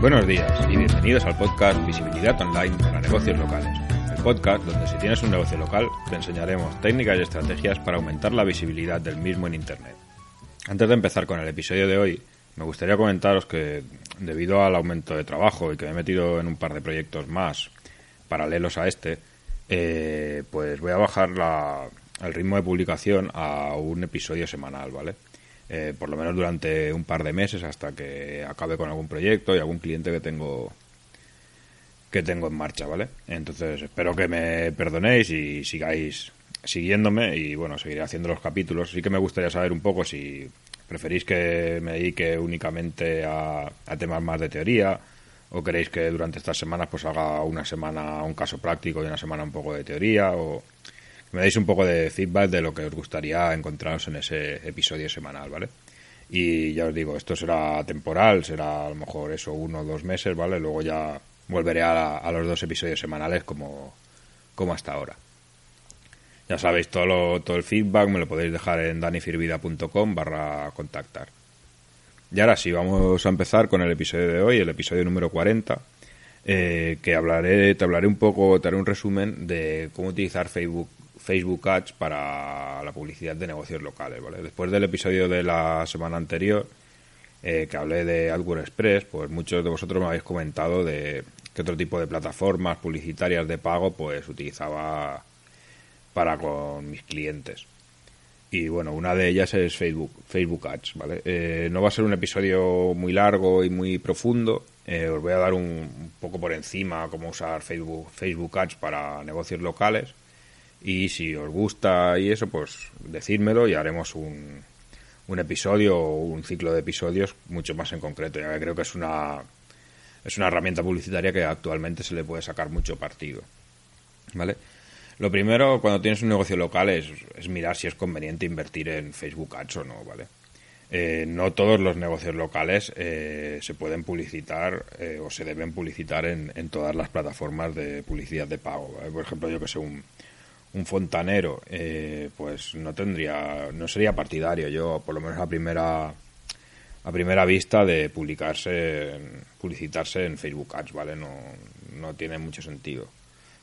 Buenos días y bienvenidos al podcast Visibilidad Online para negocios locales. El podcast donde si tienes un negocio local te enseñaremos técnicas y estrategias para aumentar la visibilidad del mismo en Internet. Antes de empezar con el episodio de hoy, me gustaría comentaros que debido al aumento de trabajo y que me he metido en un par de proyectos más paralelos a este, eh, pues voy a bajar la, el ritmo de publicación a un episodio semanal, ¿vale? Eh, por lo menos durante un par de meses hasta que acabe con algún proyecto y algún cliente que tengo que tengo en marcha, ¿vale? Entonces espero que me perdonéis y sigáis siguiéndome y bueno, seguiré haciendo los capítulos. Sí que me gustaría saber un poco si preferís que me dedique únicamente a, a temas más de teoría o queréis que durante estas semanas pues haga una semana un caso práctico y una semana un poco de teoría o me deis un poco de feedback de lo que os gustaría encontraros en ese episodio semanal, ¿vale? Y ya os digo, esto será temporal, será a lo mejor eso, uno o dos meses, ¿vale? Luego ya volveré a, a los dos episodios semanales como, como hasta ahora. Ya sabéis, todo, todo el feedback me lo podéis dejar en danifirvida.com barra contactar. Y ahora sí, vamos a empezar con el episodio de hoy, el episodio número 40, eh, que hablaré, te hablaré un poco, te haré un resumen de cómo utilizar Facebook Facebook Ads para la publicidad de negocios locales, ¿vale? Después del episodio de la semana anterior, eh, que hablé de AdWords Express, pues muchos de vosotros me habéis comentado de qué otro tipo de plataformas publicitarias de pago pues utilizaba para con mis clientes. Y bueno, una de ellas es Facebook, Facebook Ads, ¿vale? Eh, no va a ser un episodio muy largo y muy profundo. Eh, os voy a dar un, un, poco por encima cómo usar Facebook, Facebook Ads para negocios locales y si os gusta y eso, pues decídmelo y haremos un, un episodio o un ciclo de episodios mucho más en concreto, ya que creo que es una, es una herramienta publicitaria que actualmente se le puede sacar mucho partido. ¿Vale? Lo primero, cuando tienes un negocio local, es, es mirar si es conveniente invertir en Facebook Ads o no, ¿vale? Eh, no todos los negocios locales eh, se pueden publicitar eh, o se deben publicitar en, en, todas las plataformas de publicidad de pago. Por ejemplo, yo que sé, un, un fontanero, eh, pues no tendría, no sería partidario yo, por lo menos a primera a primera vista de publicarse, publicitarse en Facebook Ads, ¿vale? No, no tiene mucho sentido.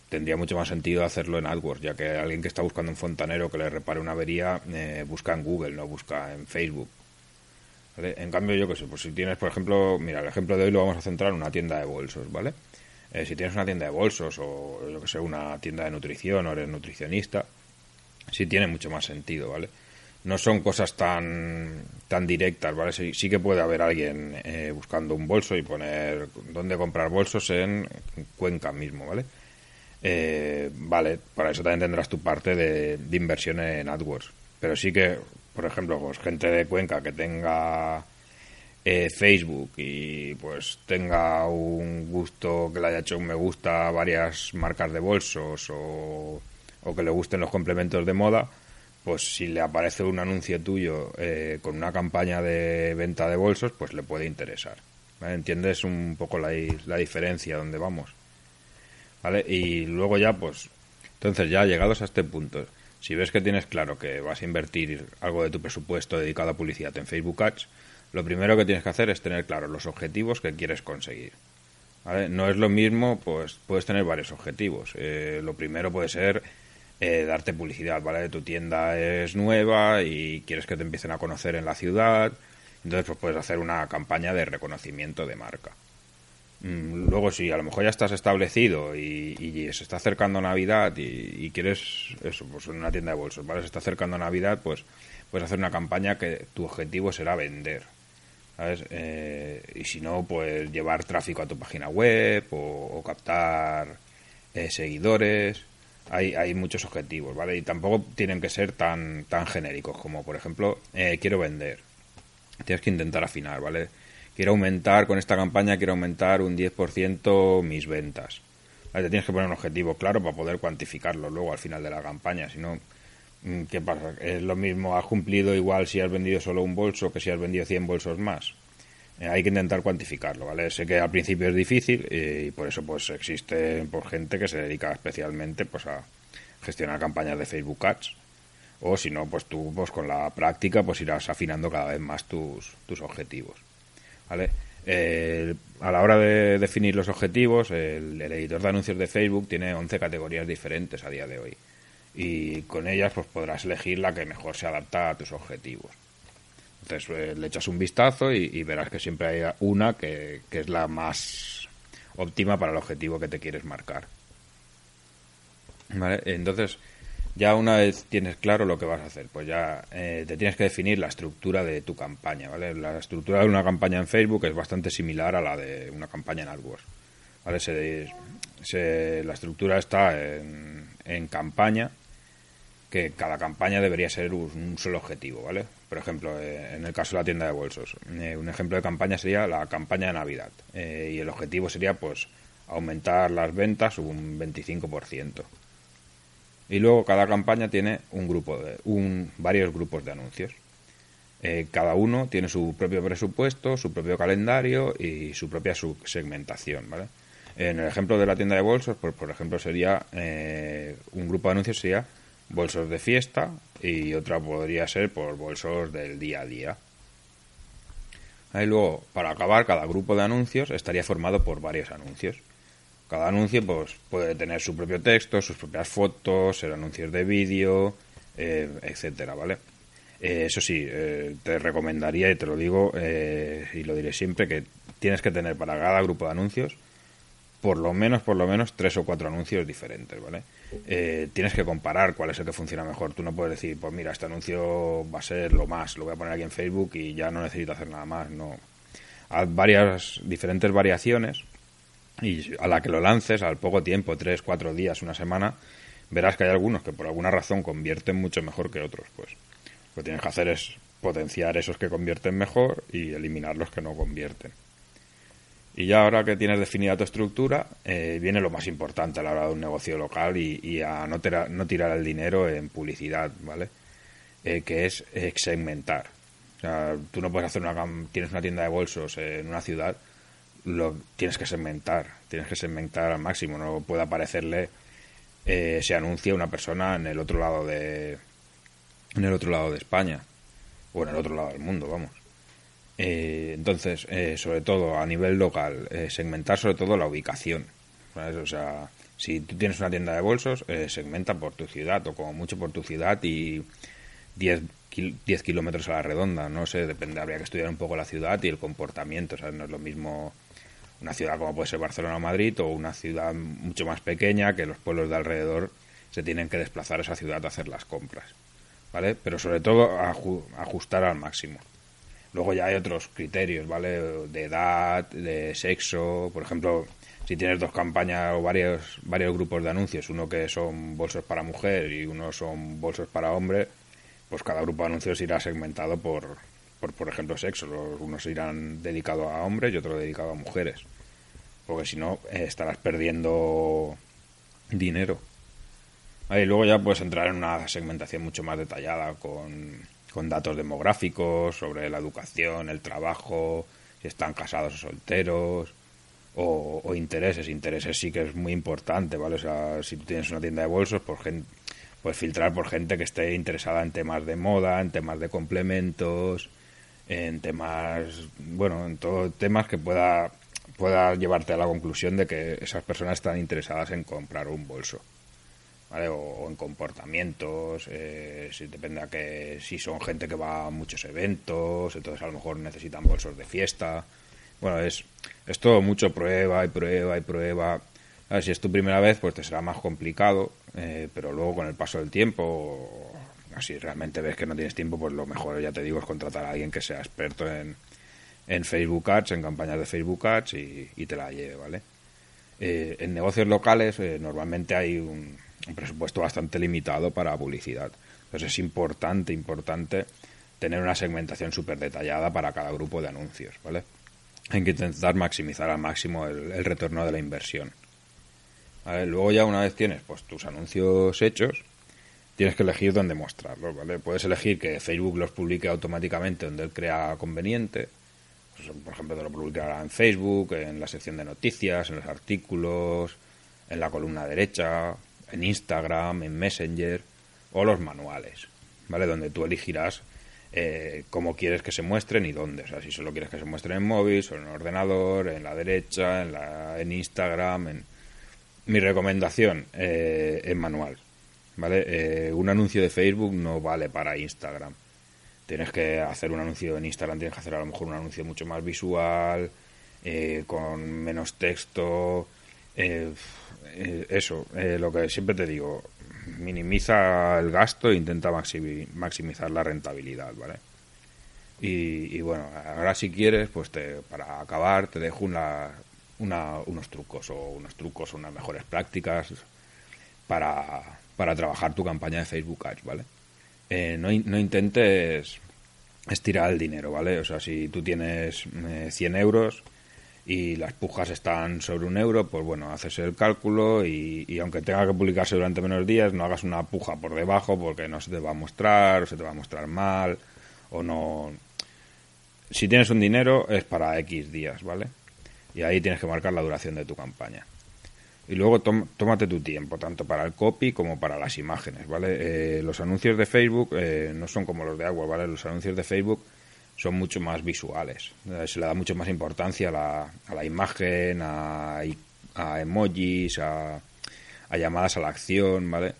Tendría mucho más sentido hacerlo en AdWords, ya que alguien que está buscando un fontanero que le repare una avería eh, busca en Google, no busca en Facebook. En cambio, yo que sé, pues si tienes, por ejemplo, mira, el ejemplo de hoy lo vamos a centrar en una tienda de bolsos, ¿vale? Eh, si tienes una tienda de bolsos o yo que sé, una tienda de nutrición o eres nutricionista, sí tiene mucho más sentido, ¿vale? No son cosas tan, tan directas, ¿vale? Sí, que puede haber alguien eh, buscando un bolso y poner dónde comprar bolsos en Cuenca mismo, ¿vale? Eh, vale, para eso también tendrás tu parte de, de, inversión en AdWords. Pero sí que, por ejemplo, pues gente de Cuenca que tenga eh, Facebook y pues tenga un gusto que le haya hecho un me gusta a varias marcas de bolsos o, o, que le gusten los complementos de moda, pues si le aparece un anuncio tuyo eh, con una campaña de venta de bolsos, pues le puede interesar. ¿Entiendes un poco la, la diferencia donde vamos? ¿Vale? Y luego ya, pues, entonces ya llegados a este punto, si ves que tienes claro que vas a invertir algo de tu presupuesto dedicado a publicidad en Facebook Ads, lo primero que tienes que hacer es tener claro los objetivos que quieres conseguir. ¿vale? No es lo mismo, pues puedes tener varios objetivos. Eh, lo primero puede ser eh, darte publicidad, ¿vale? Tu tienda es nueva y quieres que te empiecen a conocer en la ciudad, entonces pues puedes hacer una campaña de reconocimiento de marca. Mm, luego, si a lo mejor ya estás establecido y, y se está acercando Navidad y, y, quieres eso, pues en una tienda de bolsos, ¿vale? Se está acercando Navidad, pues puedes hacer una campaña que tu objetivo será vender. Eh, y si no, pues llevar tráfico a tu página web o, captar eh, seguidores, hay, hay muchos objetivos, ¿vale? Y tampoco tienen que ser tan, tan genéricos como, por ejemplo, eh, quiero vender. Tienes que intentar afinar, ¿vale? Quiero aumentar con esta campaña, quiero aumentar un 10% mis ventas. Te tienes que poner un objetivo claro para poder cuantificarlo luego al final de la campaña, si no, ¿qué pasa? Es lo mismo, has cumplido igual si has vendido solo un bolso que si has vendido 100 bolsos más. Eh, hay que intentar cuantificarlo, ¿vale? Sé que al principio es difícil y, por eso pues existe por gente que se dedica especialmente pues a gestionar campañas de Facebook Ads o si no pues tú pues con la práctica pues irás afinando cada vez más tus, tus objetivos, ¿vale? A la hora de definir los objetivos, el, el, editor de anuncios de Facebook tiene 11 categorías diferentes a día de hoy. Y con ellas pues podrás elegir la que mejor se adapta a tus objetivos. Entonces eh, le echas un vistazo y, verás que siempre hay una que, es la más óptima para el objetivo que te quieres marcar. Entonces, ya una vez tienes claro lo que vas a hacer, pues ya eh, te tienes que definir la estructura de tu campaña, ¿vale? La estructura de una campaña en Facebook es bastante similar a la de una campaña en AdWords, ¿vale? la estructura está en, en campaña, que cada campaña debería ser un, solo objetivo, ¿vale? Por ejemplo, eh, en el caso de la tienda de bolsos, eh, un ejemplo de campaña sería la campaña de Navidad eh, y el objetivo sería, pues, aumentar las ventas un 25%. Y luego cada campaña tiene un grupo de, un, varios grupos de anuncios. cada uno tiene su propio presupuesto, su propio calendario y su propia segmentación, ¿vale? En el ejemplo de la tienda de bolsos, pues por ejemplo sería un grupo de anuncios sería bolsos de fiesta y otra podría ser por bolsos del día a día. Ahí luego, para acabar, cada grupo de anuncios estaría formado por varios anuncios. Cada anuncio pues, puede tener su propio texto, sus propias fotos, ser anuncios de vídeo, eh, etcétera, ¿vale? Eh, eso sí, eh, te recomendaría, y te lo digo y lo diré siempre, que tienes que tener para cada grupo de anuncios por lo menos, por lo menos, tres o cuatro anuncios diferentes, ¿vale? Eh, tienes que comparar cuál es el que funciona mejor. Tú no puedes decir, pues mira, este anuncio va a ser lo más, lo voy a poner aquí en Facebook y ya no necesito hacer nada más. No. Hay varias diferentes variaciones y a la que lo lances, al poco tiempo, tres, cuatro días, una semana, verás que hay algunos que por alguna razón convierten mucho mejor que otros. Pues lo que tienes que hacer es potenciar esos que convierten mejor y eliminar los que no convierten. Y ya ahora que tienes definida tu estructura, eh, viene lo más importante a la hora de un negocio local y, a no, no, tirar el dinero en publicidad, ¿vale? Eh, que es segmentar. O sea, tú no puedes hacer una... Tienes una tienda de bolsos en una ciudad, lo tienes que segmentar, tienes que segmentar al máximo, no puede aparecerle eh, ese anuncio a una persona en el otro lado de... en el otro lado de España, o en el otro lado del mundo, vamos. Eh, entonces, eh, sobre todo a nivel local, eh, segmentar sobre todo la ubicación. O sea, si tú tienes una tienda de bolsos, segmenta por tu ciudad o como mucho por tu ciudad y 10, 10 kilómetros a la redonda. No sé, depende, habría que estudiar un poco la ciudad y el comportamiento. Sea, no es lo mismo una ciudad como puede ser Barcelona o Madrid o una ciudad mucho más pequeña que los pueblos de alrededor se tienen que desplazar a esa ciudad a hacer las compras. ¿Vale? Pero sobre todo ajustar al máximo. Luego ya hay otros criterios, ¿vale? De edad, de sexo, por ejemplo, si tienes dos campañas o varios, varios grupos de anuncios, uno que son bolsos para mujer y uno son bolsos para hombre, pues cada grupo de anuncios irá segmentado por, por, por ejemplo, sexo. Los, unos irán dedicados a hombres y otros dedicados a mujeres. Porque si no, eh, estarás perdiendo dinero. Y luego ya puedes entrar en una segmentación mucho más detallada con con datos demográficos sobre la educación, el trabajo, si están casados o solteros, o, intereses. Intereses sí que es muy importante, ¿vale? O sea, si tú tienes una tienda de bolsos, por gente, puedes filtrar por gente que esté interesada en temas de moda, en temas de complementos, en temas, bueno, en todos temas que pueda, pueda llevarte a la conclusión de que esas personas están interesadas en comprar un bolso. O, en comportamientos, eh, si depende a que si son gente que va a muchos eventos, entonces a lo mejor necesitan bolsos de fiesta. Bueno, es, es todo mucho prueba y prueba y prueba. si es tu primera vez, pues te será más complicado, eh, pero luego con el paso del tiempo, si realmente ves que no tienes tiempo, pues lo mejor, ya te digo, es contratar a alguien que sea experto en, en Facebook Ads, en campañas de Facebook Ads y, te la lleve, ¿vale? Eh, en negocios locales normalmente hay un, un presupuesto bastante limitado para publicidad. Entonces es importante, importante tener una segmentación súper detallada para cada grupo de anuncios, ¿vale? Hay que intentar maximizar al máximo el, retorno de la inversión. Luego ya una vez tienes pues tus anuncios hechos, tienes que elegir dónde mostrarlos, ¿vale? Puedes elegir que Facebook los publique automáticamente donde él crea conveniente. Pues, por ejemplo, te lo publicará en Facebook, en la sección de noticias, en los artículos, en la columna derecha, en Instagram, en Messenger o los manuales, ¿vale? Donde tú elegirás eh, cómo quieres que se muestren y dónde. O sea, si solo quieres que se muestren en móvil, o en ordenador, en la derecha, en, la, en Instagram. En... Mi recomendación, eh, en manual. ¿Vale? Eh, un anuncio de Facebook no vale para Instagram. Tienes que hacer un anuncio en Instagram, tienes que hacer a lo mejor un anuncio mucho más visual, eh, con menos texto. Eso, lo que siempre te digo, minimiza el gasto e intenta maximizar la rentabilidad, ¿vale? Y, bueno, ahora si quieres, pues te, para acabar te dejo una, unos trucos o unos trucos, unas mejores prácticas para, para trabajar tu campaña de Facebook Ads, ¿vale? Eh, no, no, intentes estirar el dinero, ¿vale? O sea, si tú tienes 100 eh, euros, y las pujas están sobre un euro, pues bueno, haces el cálculo y, aunque tenga que publicarse durante menos días, no hagas una puja por debajo porque no se te va a mostrar o se te va a mostrar mal o no... Si tienes un dinero es para X días, ¿vale? Y ahí tienes que marcar la duración de tu campaña. Y luego tómate tu tiempo, tanto para el copy como para las imágenes, ¿vale? Eh, los anuncios de Facebook eh, no son como los de agua, ¿vale? Los anuncios de Facebook son mucho más visuales. Eh, se le da mucho más importancia a la, a la imagen, a, emojis, a, a, llamadas a la acción, ¿vale?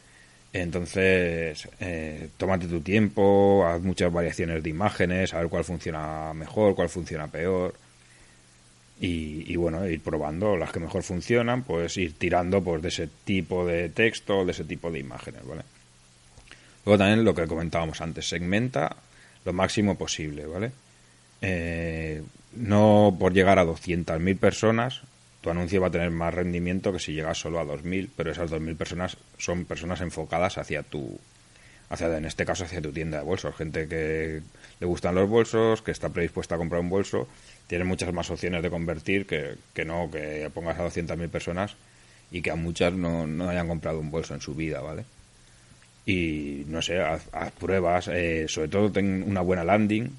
Entonces, eh, tómate tu tiempo, haz muchas variaciones de imágenes, a ver cuál funciona mejor, cuál funciona peor. Y, y, bueno, ir probando las que mejor funcionan, pues ir tirando pues, de ese tipo de texto, de ese tipo de imágenes, ¿vale? Luego también lo que comentábamos antes, segmenta lo máximo posible, ¿vale? Eh, no por llegar a 200.000 personas, tu anuncio va a tener más rendimiento que si llegas solo a 2.000, pero esas 2.000 personas son personas enfocadas hacia tu, hacia, en este caso, hacia tu tienda de bolsos. Gente que le gustan los bolsos, que está predispuesta a comprar un bolso, tiene muchas más opciones de convertir que, que no que pongas a 200.000 personas y que a muchas no, no hayan comprado un bolso en su vida, ¿vale? Y no sé, haz, pruebas, eh, sobre todo ten una buena landing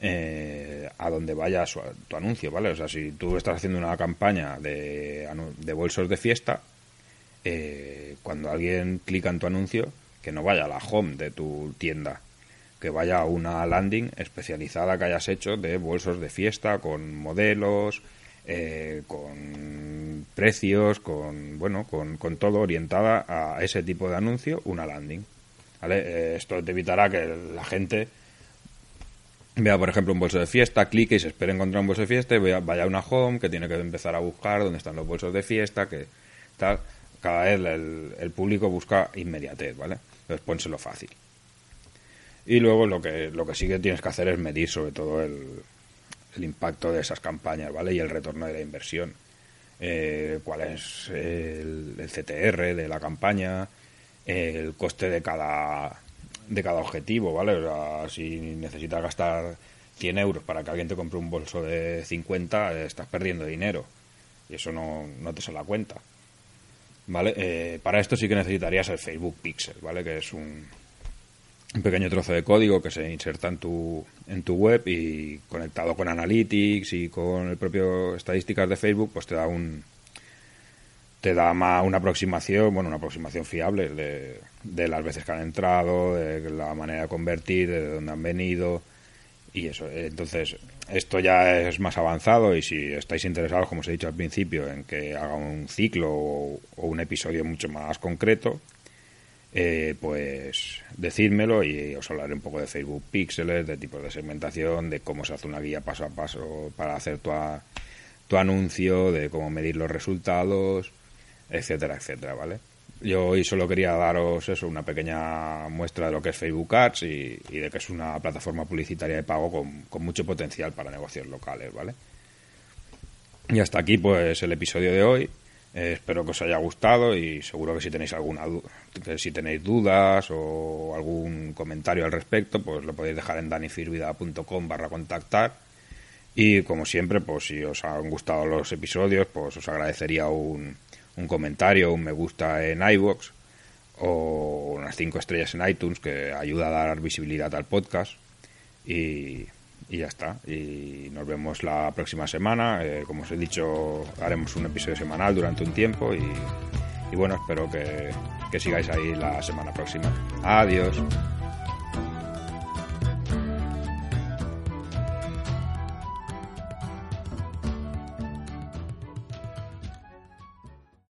eh, a donde vaya tu anuncio, ¿vale? O sea, si tú estás haciendo una campaña de, de bolsos de fiesta, eh, cuando alguien clica en tu anuncio, que no vaya a la home de tu tienda, que vaya a una landing especializada que hayas hecho de bolsos de fiesta con modelos, con precios, con bueno, con, con, todo orientada a ese tipo de anuncio, una landing. ¿Vale? Eh, esto te evitará que la gente vea, por ejemplo, un bolso de fiesta, clique y se espere encontrar un bolso de fiesta y vaya a una home que tiene que empezar a buscar dónde están los bolsos de fiesta, que tal. Cada vez el, público busca inmediatez, ¿vale? Entonces pónselo fácil. Y luego lo que, lo que sí que tienes que hacer es medir sobre todo el, el impacto de esas campañas, ¿vale? Y el retorno de la inversión. Eh, cuál es el, CTR de la campaña, el coste de cada, de cada objetivo, ¿vale? O sea, si necesitas gastar 100 euros para que alguien te compre un bolso de 50, estás perdiendo dinero. Y eso no, no te sale la cuenta. ¿Vale? Eh, para esto sí que necesitarías el Facebook Pixel, ¿vale? Que es un, un pequeño trozo de código que se inserta en tu, en tu web y conectado con Analytics y con el propio estadísticas de Facebook, pues te da un te da más una aproximación, bueno, una aproximación fiable de, de las veces que han entrado, de la manera de convertir, de dónde han venido y eso. Entonces, esto ya es más avanzado y si estáis interesados, como os he dicho al principio, en que haga un ciclo o un episodio mucho más concreto, eh, pues decídmelo y os hablaré un poco de Facebook Pixels, de tipos de segmentación, de cómo se hace una guía paso a paso para hacer tu, tu anuncio, de cómo medir los resultados, etcétera, etcétera, ¿vale? Yo hoy solo quería daros eso, una pequeña muestra de lo que es Facebook Ads y, de que es una plataforma publicitaria de pago con, con, mucho potencial para negocios locales, ¿vale? Y hasta aquí pues el episodio de hoy. Eh, espero que os haya gustado y seguro que si tenéis alguna que si tenéis dudas o algún comentario al respecto, pues lo podéis dejar en danifirvida.com barra contactar. Y como siempre, pues si os han gustado los episodios, pues os agradecería un, un comentario, un me gusta en iVoox o unas cinco estrellas en iTunes que ayuda a dar visibilidad al podcast. Y, y ya está. Y nos vemos la próxima semana. Eh, como os he dicho, haremos un episodio semanal durante un tiempo y, y bueno, espero que, que sigáis ahí la semana próxima. Adiós.